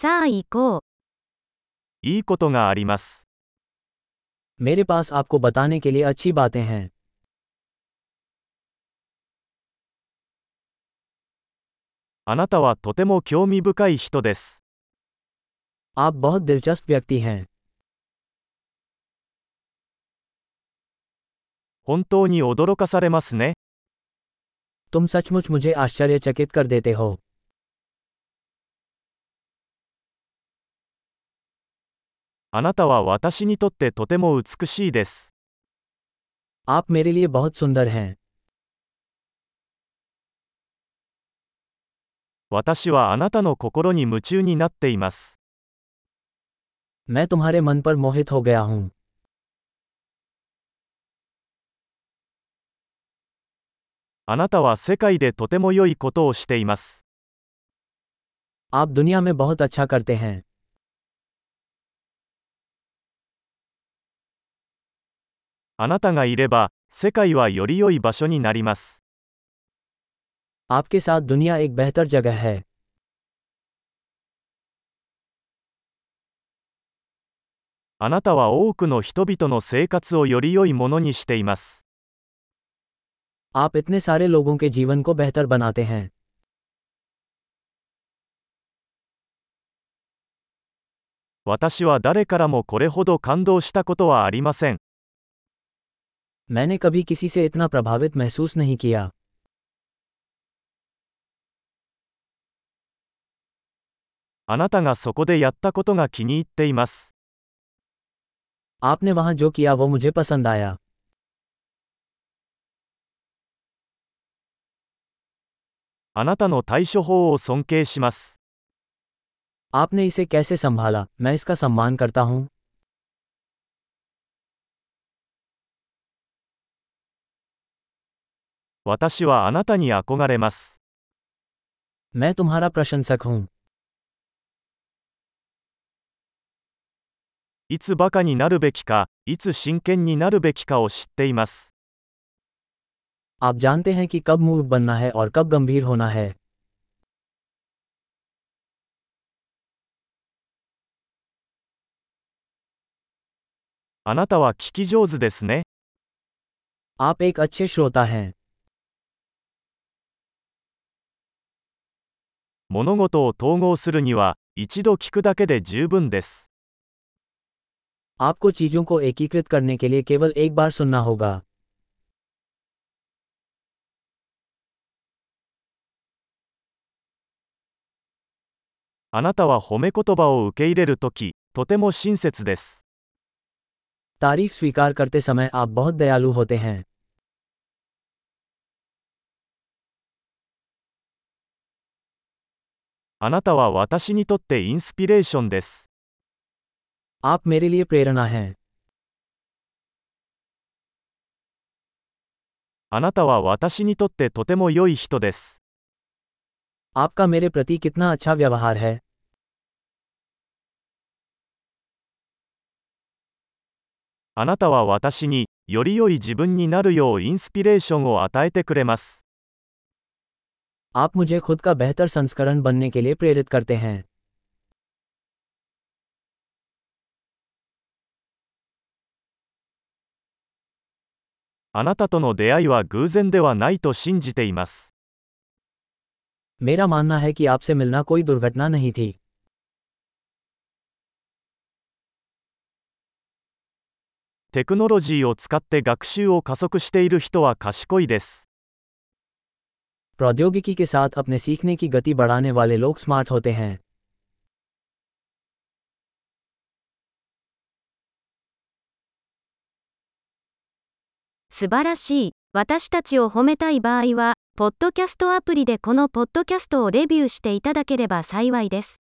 さあ行こう。いいことがあります。 मेरे पास आपको बताने के लिए अच्छी बातें हैं あなたはとても興味深い人です。 आप बहुत दिलचस्प व्यक्ति हैं 本当に驚かされますね。 तुम सचमुच मुझे आश्चर्यचकित कर देते हो あなたは私にとってとても美しいです。 आप मेरे लिए बहुत सुंदर हैं 私はあなたの心に夢中になっています。 मैं तुम्हारे मन पर मोहित हो गया हूँ あなたは世界でとても良いことをしています。 आप दुनिया में बहुत अच्छा करते हैं あなたがいれば、世界はより良い場所になります。 आपके साथ दुनिया एक बेहतर जगह है あなたは多くの人々の生活をより良いものにしています。 आप इतने सारे लोगों के जीवन को बेहतर बनाते हैं 私は誰からもこれほど感動したことはありません。 मैंने कभी किसी से इतना प्रभावित महसूस नहीं किया あなたがそこでやったことが気に入っています。 आपने वहां जो किया वो मुझे पसंद आया あなたの対処法を尊敬します。 आपने इसे कैसे संभाला मैं इसका सम्मान करता हूँ 私はあなたに憧れます。 मैं तुम्हारा प्रशंसक हूँ いつバカになるべきか、いつ真剣になるべきかを知っています。 आप जानते हैं कि कब मूर्ख बनना है और कब गंभीर होना है あなたは聞き上手ですね。 आप एक अच्छे श्रोता हैं 物事を統合するには、一度聞くだけで十分です。 आपको चीजों को एकीकृत करने के लिए केवल एक बार सुनना होगा あなたは褒め言葉を受け入れるとき、とても親切です。 तारीफ स्वीकार करते समय आप बहुत दयालु होते हैं あなたは私にとってインスピレーションです。 आप मेरे लिए प्रेरणा हैं あなたは私にとってとても良い人です。 आपका मेरे प्रति कितना अच्छा व्यवहार है あなたは私に、より良い自分になるようインスピレーションを与えてくれます。 आप मुझे खुद का बेहतर संस्करण बनने के लिए प्रेरित करते हैं あなたとの出会いは偶然ではないと信じています。 मेरा मानना है कि आपसे मिलना कोई दुर्घटना नहीं थी テクノロジーを使って学習を加速している人は賢いです。 प्रौद्योगिकी के साथ अपने सीखने की गति बढ़ाने वाले लोग स्मार्ट होते हैं 素晴らしい。私たちを褒めたい場合は、ポッドキャストアプリでこのポッドキャストをレビューしていただければ幸いです。